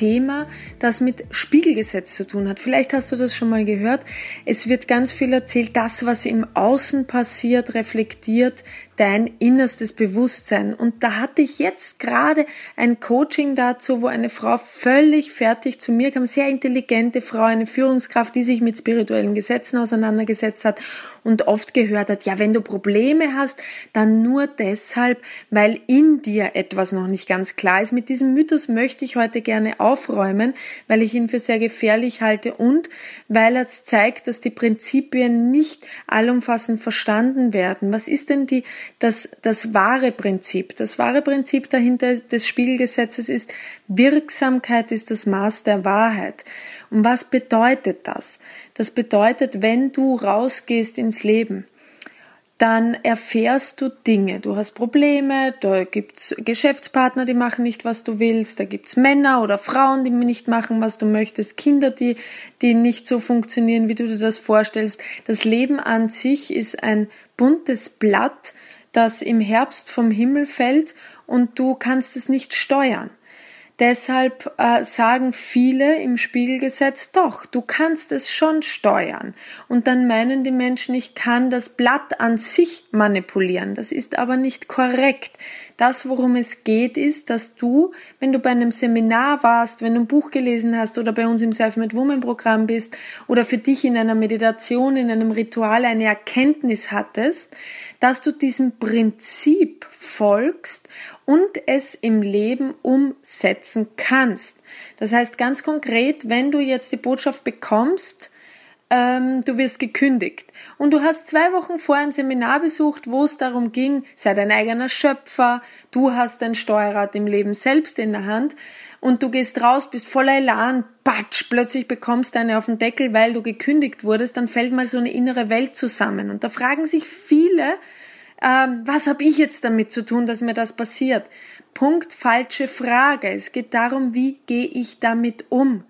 Thema, das mit Spiegelgesetz zu tun hat. Vielleicht hast du das schon mal gehört. Es wird ganz viel erzählt, das, was im Außen passiert, reflektiert dein innerstes Bewusstsein. Und da hatte ich jetzt gerade ein Coaching dazu, wo eine Frau völlig fertig zu mir kam, sehr intelligente Frau, eine Führungskraft, die sich mit spirituellen Gesetzen auseinandergesetzt hat und oft gehört hat, ja, wenn du Probleme hast, dann nur deshalb, weil in dir etwas noch nicht ganz klar ist. Mit diesem Mythos möchte ich heute gerne aufräumen, weil ich ihn für sehr gefährlich halte und weil er zeigt, dass die Prinzipien nicht allumfassend verstanden werden. Was ist denn die das, das wahre Prinzip. Das wahre Prinzip dahinter des Spiegelgesetzes ist, Wirksamkeit ist das Maß der Wahrheit. Und was bedeutet das? Das bedeutet, wenn du rausgehst ins Leben, dann erfährst du Dinge. Du hast Probleme, da gibt's Geschäftspartner, die machen nicht, was du willst, da gibt's Männer oder Frauen, die nicht machen, was du möchtest, Kinder, die, die nicht so funktionieren, wie du dir das vorstellst. Das Leben an sich ist ein buntes Blatt, das im Herbst vom Himmel fällt und du kannst es nicht steuern. Deshalb äh, sagen viele im Spiegelgesetz, doch, du kannst es schon steuern. Und dann meinen die Menschen, ich kann das Blatt an sich manipulieren. Das ist aber nicht korrekt. Das, worum es geht, ist, dass du, wenn du bei einem Seminar warst, wenn du ein Buch gelesen hast oder bei uns im Self-Made Woman Programm bist oder für dich in einer Meditation, in einem Ritual eine Erkenntnis hattest, dass du diesem Prinzip folgst und es im Leben umsetzen kannst. Das heißt ganz konkret, wenn du jetzt die Botschaft bekommst, ähm, du wirst gekündigt. Und du hast zwei Wochen vor ein Seminar besucht, wo es darum ging, sei dein eigener Schöpfer, du hast dein Steuerrad im Leben selbst in der Hand und du gehst raus, bist voller Elan, patsch, plötzlich bekommst du eine auf den Deckel, weil du gekündigt wurdest, dann fällt mal so eine innere Welt zusammen. Und da fragen sich viele, ähm, was habe ich jetzt damit zu tun, dass mir das passiert? Punkt, falsche Frage. Es geht darum, wie gehe ich damit um?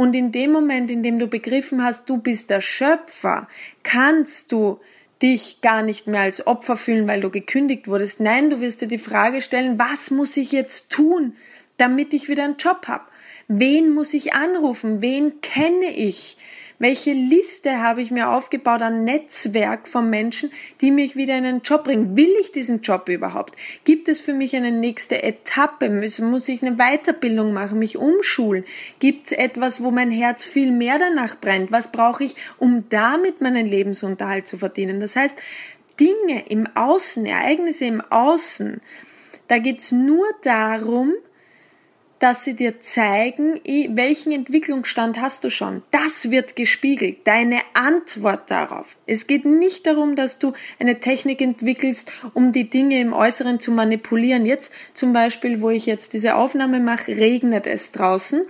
Und in dem Moment, in dem du begriffen hast, du bist der Schöpfer, kannst du dich gar nicht mehr als Opfer fühlen, weil du gekündigt wurdest. Nein, du wirst dir die Frage stellen, was muss ich jetzt tun, damit ich wieder einen Job habe? Wen muss ich anrufen? Wen kenne ich? Welche Liste habe ich mir aufgebaut an Netzwerk von Menschen, die mich wieder in einen Job bringen? Will ich diesen Job überhaupt? Gibt es für mich eine nächste Etappe? Muss ich eine Weiterbildung machen, mich umschulen? Gibt es etwas, wo mein Herz viel mehr danach brennt? Was brauche ich, um damit meinen Lebensunterhalt zu verdienen? Das heißt, Dinge im Außen, Ereignisse im Außen, da geht es nur darum, dass sie dir zeigen, welchen Entwicklungsstand hast du schon. Das wird gespiegelt, deine Antwort darauf. Es geht nicht darum, dass du eine Technik entwickelst, um die Dinge im Äußeren zu manipulieren. Jetzt zum Beispiel, wo ich jetzt diese Aufnahme mache, regnet es draußen.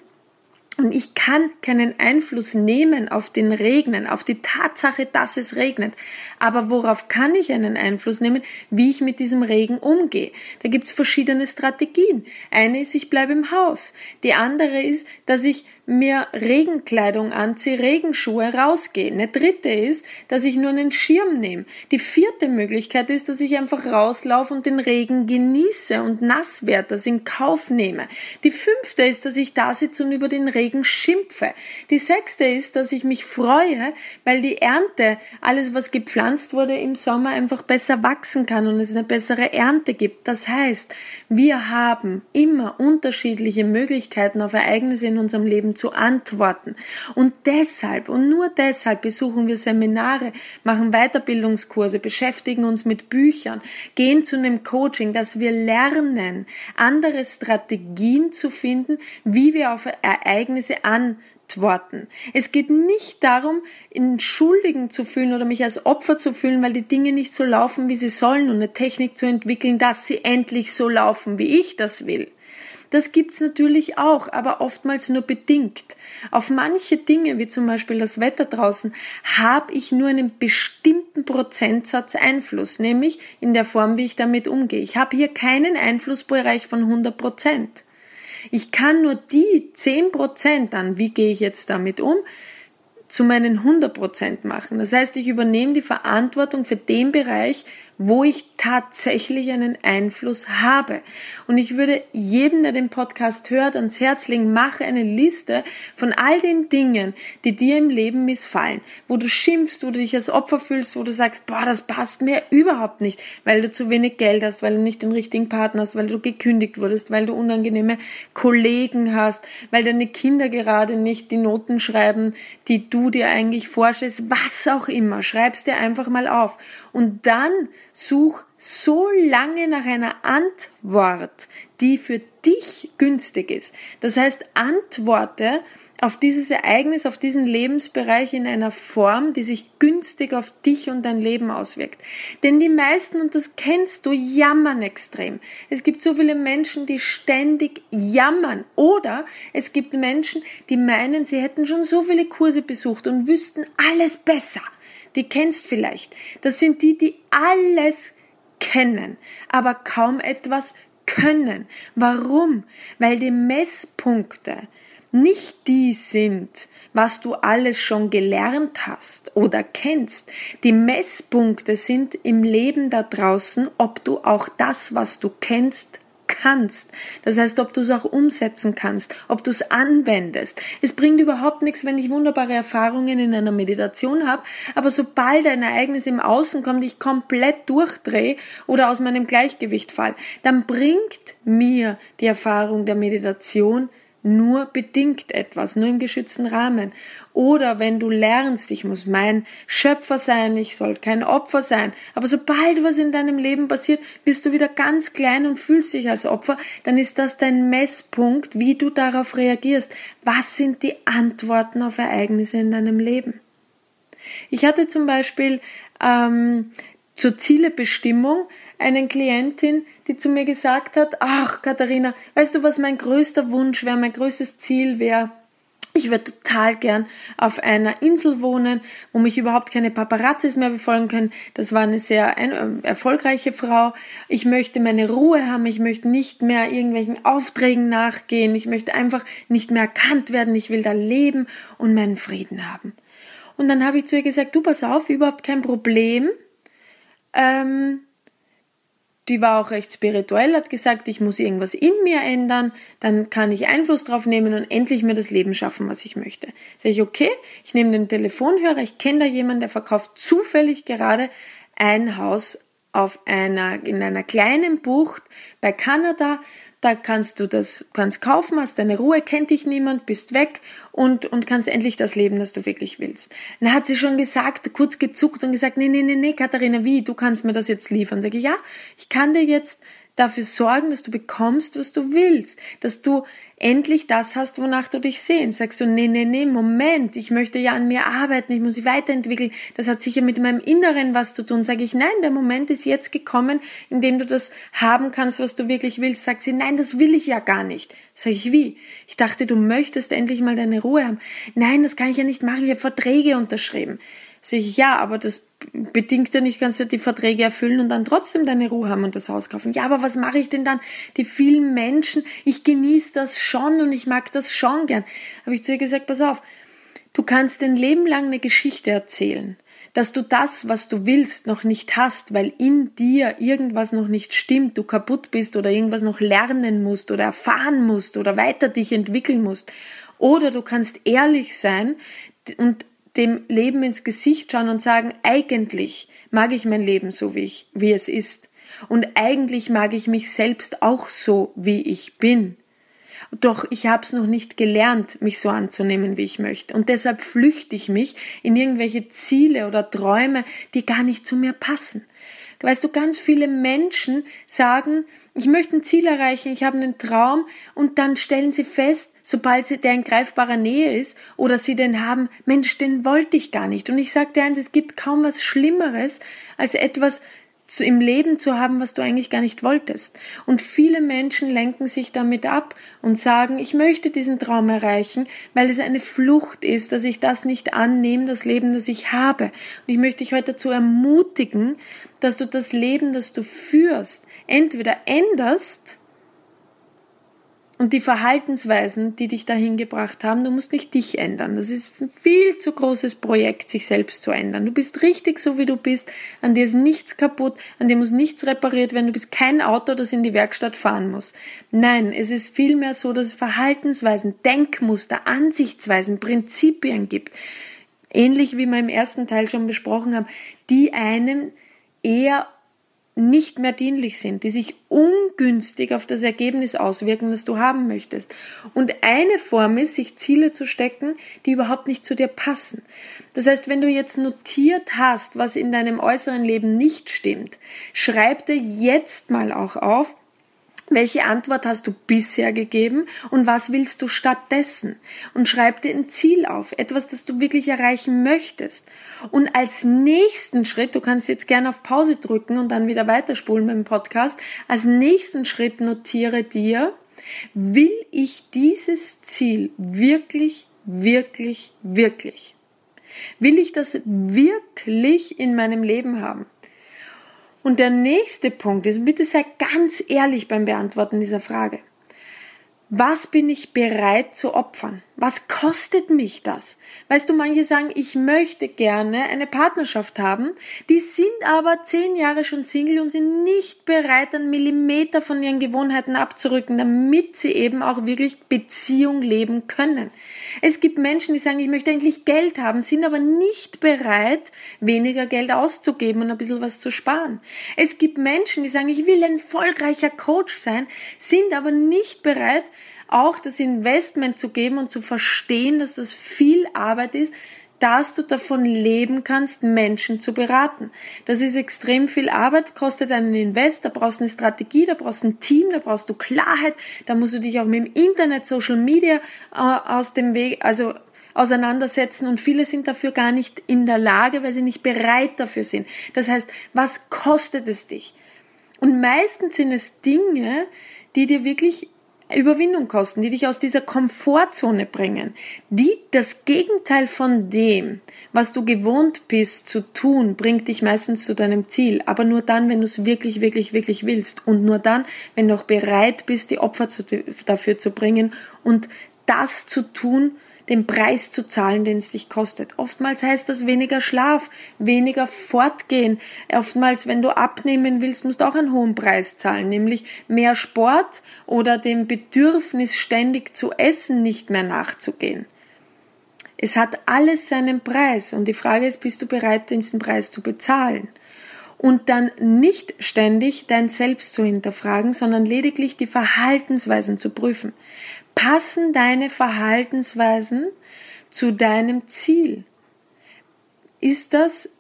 Und ich kann keinen Einfluss nehmen auf den Regnen, auf die Tatsache, dass es regnet. Aber worauf kann ich einen Einfluss nehmen, wie ich mit diesem Regen umgehe? Da gibt's verschiedene Strategien. Eine ist, ich bleibe im Haus. Die andere ist, dass ich mir Regenkleidung anziehe, Regenschuhe rausgehe. Eine dritte ist, dass ich nur einen Schirm nehme. Die vierte Möglichkeit ist, dass ich einfach rauslaufe und den Regen genieße und nass werde, das in Kauf nehme. Die fünfte ist, dass ich da sitze und über den Regen schimpfe. Die sechste ist, dass ich mich freue, weil die Ernte, alles was gepflanzt wurde im Sommer einfach besser wachsen kann und es eine bessere Ernte gibt. Das heißt, wir haben immer unterschiedliche Möglichkeiten auf Ereignisse in unserem Leben zu antworten. Und deshalb und nur deshalb besuchen wir Seminare, machen Weiterbildungskurse, beschäftigen uns mit Büchern, gehen zu einem Coaching, dass wir lernen, andere Strategien zu finden, wie wir auf Ereignisse antworten. Es geht nicht darum, in Schuldigen zu fühlen oder mich als Opfer zu fühlen, weil die Dinge nicht so laufen, wie sie sollen und eine Technik zu entwickeln, dass sie endlich so laufen, wie ich das will. Das gibt's natürlich auch, aber oftmals nur bedingt. Auf manche Dinge, wie zum Beispiel das Wetter draußen, habe ich nur einen bestimmten Prozentsatz Einfluss, nämlich in der Form, wie ich damit umgehe. Ich habe hier keinen Einflussbereich von 100 Prozent. Ich kann nur die 10 Prozent an, wie gehe ich jetzt damit um, zu meinen 100 Prozent machen. Das heißt, ich übernehme die Verantwortung für den Bereich, wo ich tatsächlich einen Einfluss habe. Und ich würde jedem, der den Podcast hört, ans Herz legen, mache eine Liste von all den Dingen, die dir im Leben missfallen, wo du schimpfst, wo du dich als Opfer fühlst, wo du sagst, boah, das passt mir überhaupt nicht, weil du zu wenig Geld hast, weil du nicht den richtigen Partner hast, weil du gekündigt wurdest, weil du unangenehme Kollegen hast, weil deine Kinder gerade nicht die Noten schreiben, die du dir eigentlich vorstellst, was auch immer, schreibst dir einfach mal auf. Und dann such so lange nach einer Antwort, die für dich günstig ist. Das heißt, antworte auf dieses Ereignis, auf diesen Lebensbereich in einer Form, die sich günstig auf dich und dein Leben auswirkt. Denn die meisten, und das kennst du, jammern extrem. Es gibt so viele Menschen, die ständig jammern. Oder es gibt Menschen, die meinen, sie hätten schon so viele Kurse besucht und wüssten alles besser die kennst vielleicht. Das sind die, die alles kennen, aber kaum etwas können. Warum? Weil die Messpunkte nicht die sind, was du alles schon gelernt hast oder kennst. Die Messpunkte sind im Leben da draußen, ob du auch das, was du kennst, kannst. Das heißt, ob du es auch umsetzen kannst, ob du es anwendest. Es bringt überhaupt nichts, wenn ich wunderbare Erfahrungen in einer Meditation habe, aber sobald ein Ereignis im Außen kommt, ich komplett durchdrehe oder aus meinem Gleichgewicht fall, dann bringt mir die Erfahrung der Meditation nur bedingt etwas, nur im geschützten Rahmen. Oder wenn du lernst, ich muss mein Schöpfer sein, ich soll kein Opfer sein. Aber sobald was in deinem Leben passiert, bist du wieder ganz klein und fühlst dich als Opfer, dann ist das dein Messpunkt, wie du darauf reagierst. Was sind die Antworten auf Ereignisse in deinem Leben? Ich hatte zum Beispiel ähm, zur Zielebestimmung eine Klientin, die zu mir gesagt hat, ach Katharina, weißt du, was mein größter Wunsch wäre, mein größtes Ziel wäre, ich würde total gern auf einer Insel wohnen, wo mich überhaupt keine Paparazzis mehr befolgen können. Das war eine sehr äh, erfolgreiche Frau. Ich möchte meine Ruhe haben. Ich möchte nicht mehr irgendwelchen Aufträgen nachgehen. Ich möchte einfach nicht mehr erkannt werden. Ich will da leben und meinen Frieden haben. Und dann habe ich zu ihr gesagt, du pass auf, überhaupt kein Problem ähm, die war auch recht spirituell, hat gesagt, ich muss irgendwas in mir ändern, dann kann ich Einfluss drauf nehmen und endlich mir das Leben schaffen, was ich möchte. Sag ich, okay, ich nehme den Telefonhörer, ich kenne da jemanden, der verkauft zufällig gerade ein Haus auf einer, in einer kleinen Bucht bei Kanada da kannst du das, kannst kaufen, hast deine Ruhe, kennt dich niemand, bist weg und, und kannst endlich das leben, das du wirklich willst. Dann hat sie schon gesagt, kurz gezuckt und gesagt, nee, nee, nee, nee, Katharina, wie, du kannst mir das jetzt liefern. Sag ich, ja, ich kann dir jetzt dafür sorgen, dass du bekommst, was du willst, dass du endlich das hast, wonach du dich sehnst. Sagst du, nee, nee, nee, Moment, ich möchte ja an mir arbeiten, ich muss mich weiterentwickeln, das hat sicher mit meinem Inneren was zu tun. Sag ich, nein, der Moment ist jetzt gekommen, in dem du das haben kannst, was du wirklich willst. Sagt sie, nein, das will ich ja gar nicht. Sag ich, wie? Ich dachte, du möchtest endlich mal deine Ruhe haben. Nein, das kann ich ja nicht machen, ich habe Verträge unterschrieben. Sag ich, ja, aber das bedingt ja nicht, kannst du die Verträge erfüllen und dann trotzdem deine Ruhe haben und das Haus kaufen. Ja, aber was mache ich denn dann? Die vielen Menschen, ich genieße das schon und ich mag das schon gern. Habe ich zu ihr gesagt, pass auf, du kannst ein Leben lang eine Geschichte erzählen, dass du das, was du willst, noch nicht hast, weil in dir irgendwas noch nicht stimmt, du kaputt bist oder irgendwas noch lernen musst oder erfahren musst oder weiter dich entwickeln musst. Oder du kannst ehrlich sein und dem Leben ins Gesicht schauen und sagen, eigentlich mag ich mein Leben so, wie, ich, wie es ist. Und eigentlich mag ich mich selbst auch so, wie ich bin. Doch ich habe es noch nicht gelernt, mich so anzunehmen, wie ich möchte. Und deshalb flüchte ich mich in irgendwelche Ziele oder Träume, die gar nicht zu mir passen. Weißt du, ganz viele Menschen sagen, ich möchte ein Ziel erreichen, ich habe einen Traum und dann stellen sie fest, sobald sie der in greifbarer Nähe ist oder sie den haben, Mensch, den wollte ich gar nicht. Und ich sage dir eins, es gibt kaum was Schlimmeres als etwas zu, im Leben zu haben, was du eigentlich gar nicht wolltest. Und viele Menschen lenken sich damit ab und sagen, ich möchte diesen Traum erreichen, weil es eine Flucht ist, dass ich das nicht annehme, das Leben, das ich habe. Und ich möchte dich heute dazu ermutigen, dass du das Leben, das du führst, entweder änderst, und die Verhaltensweisen, die dich dahin gebracht haben, du musst nicht dich ändern. Das ist ein viel zu großes Projekt, sich selbst zu ändern. Du bist richtig so, wie du bist. An dir ist nichts kaputt, an dir muss nichts repariert werden. Du bist kein Auto, das in die Werkstatt fahren muss. Nein, es ist vielmehr so, dass es Verhaltensweisen, Denkmuster, Ansichtsweisen, Prinzipien gibt. Ähnlich wie wir im ersten Teil schon besprochen haben, die einem eher nicht mehr dienlich sind, die sich ungünstig auf das Ergebnis auswirken, das du haben möchtest. Und eine Form ist, sich Ziele zu stecken, die überhaupt nicht zu dir passen. Das heißt, wenn du jetzt notiert hast, was in deinem äußeren Leben nicht stimmt, schreib dir jetzt mal auch auf, welche Antwort hast du bisher gegeben und was willst du stattdessen? Und schreib dir ein Ziel auf, etwas, das du wirklich erreichen möchtest. Und als nächsten Schritt, du kannst jetzt gerne auf Pause drücken und dann wieder weiterspulen beim Podcast, als nächsten Schritt notiere dir, will ich dieses Ziel wirklich, wirklich, wirklich? Will ich das wirklich in meinem Leben haben? Und der nächste Punkt ist, bitte sei ganz ehrlich beim Beantworten dieser Frage. Was bin ich bereit zu opfern? Was kostet mich das? Weißt du, manche sagen, ich möchte gerne eine Partnerschaft haben, die sind aber zehn Jahre schon Single und sind nicht bereit, einen Millimeter von ihren Gewohnheiten abzurücken, damit sie eben auch wirklich Beziehung leben können. Es gibt Menschen, die sagen, ich möchte eigentlich Geld haben, sind aber nicht bereit, weniger Geld auszugeben und ein bisschen was zu sparen. Es gibt Menschen, die sagen, ich will ein erfolgreicher Coach sein, sind aber nicht bereit, auch das Investment zu geben und zu verstehen, dass das viel Arbeit ist, dass du davon leben kannst, Menschen zu beraten. Das ist extrem viel Arbeit, kostet einen Invest, da brauchst du eine Strategie, da brauchst du ein Team, da brauchst du Klarheit, da musst du dich auch mit dem Internet, Social Media äh, aus dem Weg, also auseinandersetzen und viele sind dafür gar nicht in der Lage, weil sie nicht bereit dafür sind. Das heißt, was kostet es dich? Und meistens sind es Dinge, die dir wirklich Überwindung kosten, die dich aus dieser Komfortzone bringen, die das Gegenteil von dem, was du gewohnt bist zu tun, bringt dich meistens zu deinem Ziel, aber nur dann, wenn du es wirklich, wirklich, wirklich willst. Und nur dann, wenn du auch bereit bist, die Opfer zu, dafür zu bringen und das zu tun, den Preis zu zahlen, den es dich kostet. Oftmals heißt das weniger Schlaf, weniger Fortgehen. Oftmals, wenn du abnehmen willst, musst du auch einen hohen Preis zahlen, nämlich mehr Sport oder dem Bedürfnis, ständig zu essen, nicht mehr nachzugehen. Es hat alles seinen Preis und die Frage ist, bist du bereit, diesen Preis zu bezahlen? und dann nicht ständig dein Selbst zu hinterfragen, sondern lediglich die Verhaltensweisen zu prüfen. Passen deine Verhaltensweisen zu deinem Ziel? Ist das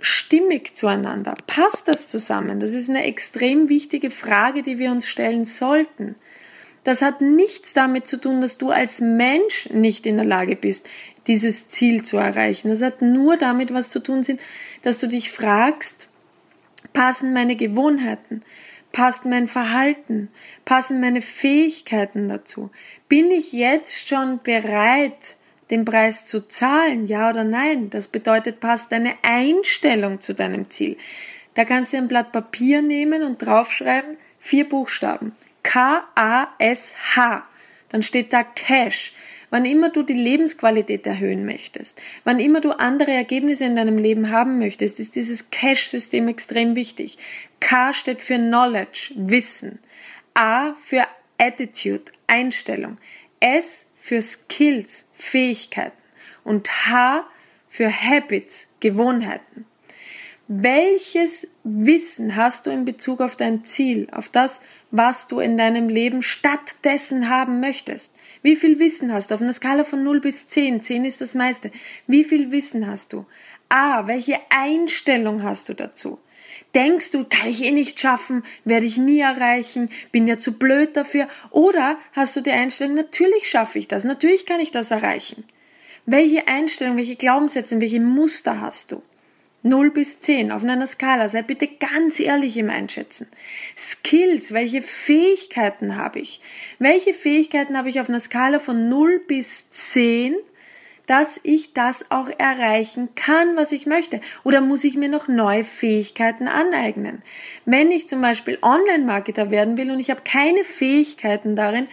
stimmig zueinander? Passt das zusammen? Das ist eine extrem wichtige Frage, die wir uns stellen sollten. Das hat nichts damit zu tun, dass du als Mensch nicht in der Lage bist, dieses Ziel zu erreichen. Das hat nur damit was zu tun, dass du dich fragst, passen meine Gewohnheiten, Passt mein Verhalten? Passen meine Fähigkeiten dazu? Bin ich jetzt schon bereit, den Preis zu zahlen? Ja oder nein? Das bedeutet, passt deine Einstellung zu deinem Ziel. Da kannst du ein Blatt Papier nehmen und draufschreiben, vier Buchstaben. K-A-S-H. Dann steht da Cash. Wann immer du die Lebensqualität erhöhen möchtest, wann immer du andere Ergebnisse in deinem Leben haben möchtest, ist dieses Cash-System extrem wichtig. K steht für Knowledge, Wissen. A für Attitude, Einstellung. S für Skills, Fähigkeiten. Und H für Habits, Gewohnheiten. Welches Wissen hast du in Bezug auf dein Ziel, auf das, was du in deinem Leben stattdessen haben möchtest? Wie viel Wissen hast du? Auf einer Skala von 0 bis 10. 10 ist das meiste. Wie viel Wissen hast du? A. Welche Einstellung hast du dazu? Denkst du, kann ich eh nicht schaffen, werde ich nie erreichen, bin ja zu blöd dafür? Oder hast du die Einstellung, natürlich schaffe ich das, natürlich kann ich das erreichen? Welche Einstellung, welche Glaubenssätze, welche Muster hast du? 0 bis 10 auf einer Skala. Sei bitte ganz ehrlich im Einschätzen. Skills, welche Fähigkeiten habe ich? Welche Fähigkeiten habe ich auf einer Skala von 0 bis 10? dass ich das auch erreichen kann, was ich möchte? Oder muss ich mir noch neue Fähigkeiten aneignen? Wenn ich zum Beispiel Online-Marketer werden will und ich habe keine Fähigkeiten darin,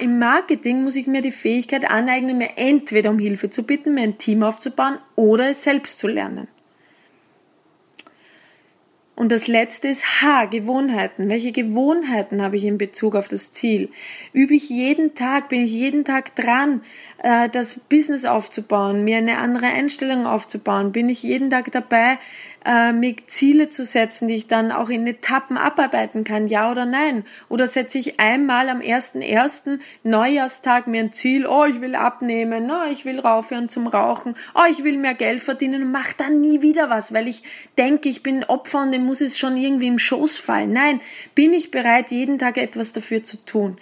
im Marketing muss ich mir die Fähigkeit aneignen, mir entweder um Hilfe zu bitten, mir ein Team aufzubauen oder es selbst zu lernen. Und das letzte ist H, Gewohnheiten. Welche Gewohnheiten habe ich in Bezug auf das Ziel? Übe ich jeden Tag, bin ich jeden Tag dran, äh, das Business aufzubauen, mir eine andere Einstellung aufzubauen? Bin ich jeden Tag dabei, äh, mir Ziele zu setzen, die ich dann auch in Etappen abarbeiten kann, ja oder nein? Oder setze ich einmal am ersten ersten Neujahrstag mir ein Ziel, oh, ich will abnehmen, oh, ich will raufhören zum Rauchen, oh, ich will mehr Geld verdienen und mach dann nie wieder was, weil ich denke, ich bin Opfer und dem muss es schon irgendwie im Schoß fallen. Nein, bin ich bereit, jeden Tag etwas dafür zu tun?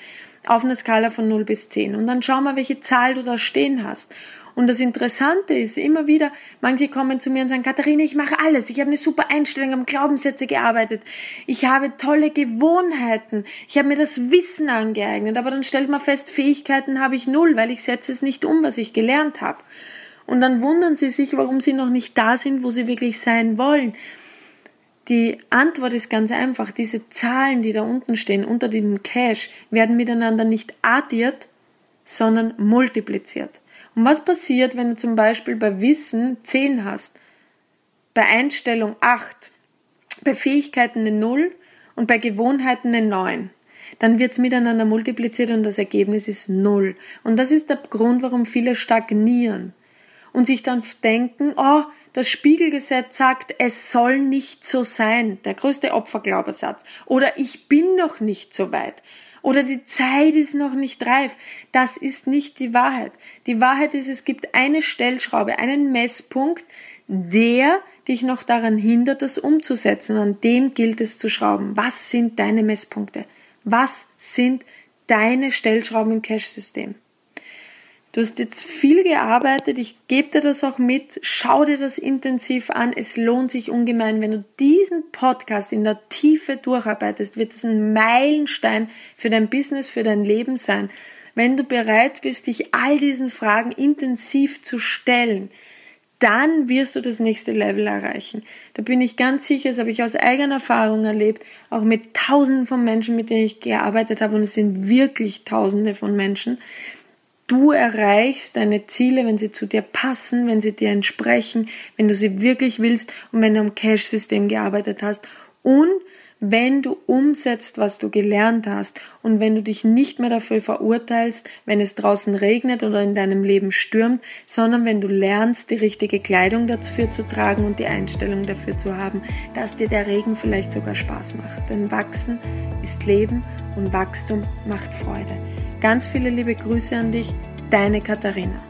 Auf einer Skala von 0 bis 10. Und dann schau mal, welche Zahl du da stehen hast. Und das Interessante ist immer wieder, manche kommen zu mir und sagen, Katharina, ich mache alles. Ich habe eine super Einstellung, am Glaubenssätze gearbeitet. Ich habe tolle Gewohnheiten. Ich habe mir das Wissen angeeignet. Aber dann stellt man fest, Fähigkeiten habe ich null, weil ich setze es nicht um, was ich gelernt habe. Und dann wundern sie sich, warum sie noch nicht da sind, wo sie wirklich sein wollen. Die Antwort ist ganz einfach. Diese Zahlen, die da unten stehen, unter dem Cache, werden miteinander nicht addiert, sondern multipliziert. Und was passiert, wenn du zum Beispiel bei Wissen 10 hast, bei Einstellung 8, bei Fähigkeiten eine 0 und bei Gewohnheiten eine 9? Dann wird es miteinander multipliziert und das Ergebnis ist 0. Und das ist der Grund, warum viele stagnieren und sich dann denken, oh, das Spiegelgesetz sagt, es soll nicht so sein, der größte Opferglaubensatz, oder ich bin noch nicht so weit oder die Zeit ist noch nicht reif. Das ist nicht die Wahrheit. Die Wahrheit ist, es gibt eine Stellschraube, einen Messpunkt, der dich noch daran hindert, das umzusetzen. An dem gilt es zu schrauben. Was sind deine Messpunkte? Was sind deine Stellschrauben im Cache-System? Du hast jetzt viel gearbeitet, ich gebe dir das auch mit, schau dir das intensiv an, es lohnt sich ungemein. Wenn du diesen Podcast in der Tiefe durcharbeitest, wird es ein Meilenstein für dein Business, für dein Leben sein. Wenn du bereit bist, dich all diesen Fragen intensiv zu stellen, dann wirst du das nächste Level erreichen. Da bin ich ganz sicher, das habe ich aus eigener Erfahrung erlebt, auch mit tausenden von Menschen, mit denen ich gearbeitet habe, und es sind wirklich tausende von Menschen, Du erreichst deine Ziele, wenn sie zu dir passen, wenn sie dir entsprechen, wenn du sie wirklich willst und wenn du am Cash-System gearbeitet hast und wenn du umsetzt, was du gelernt hast und wenn du dich nicht mehr dafür verurteilst, wenn es draußen regnet oder in deinem Leben stürmt, sondern wenn du lernst, die richtige Kleidung dafür zu tragen und die Einstellung dafür zu haben, dass dir der Regen vielleicht sogar Spaß macht. Denn Wachsen ist Leben und Wachstum macht Freude. Ganz viele liebe Grüße an dich, deine Katharina.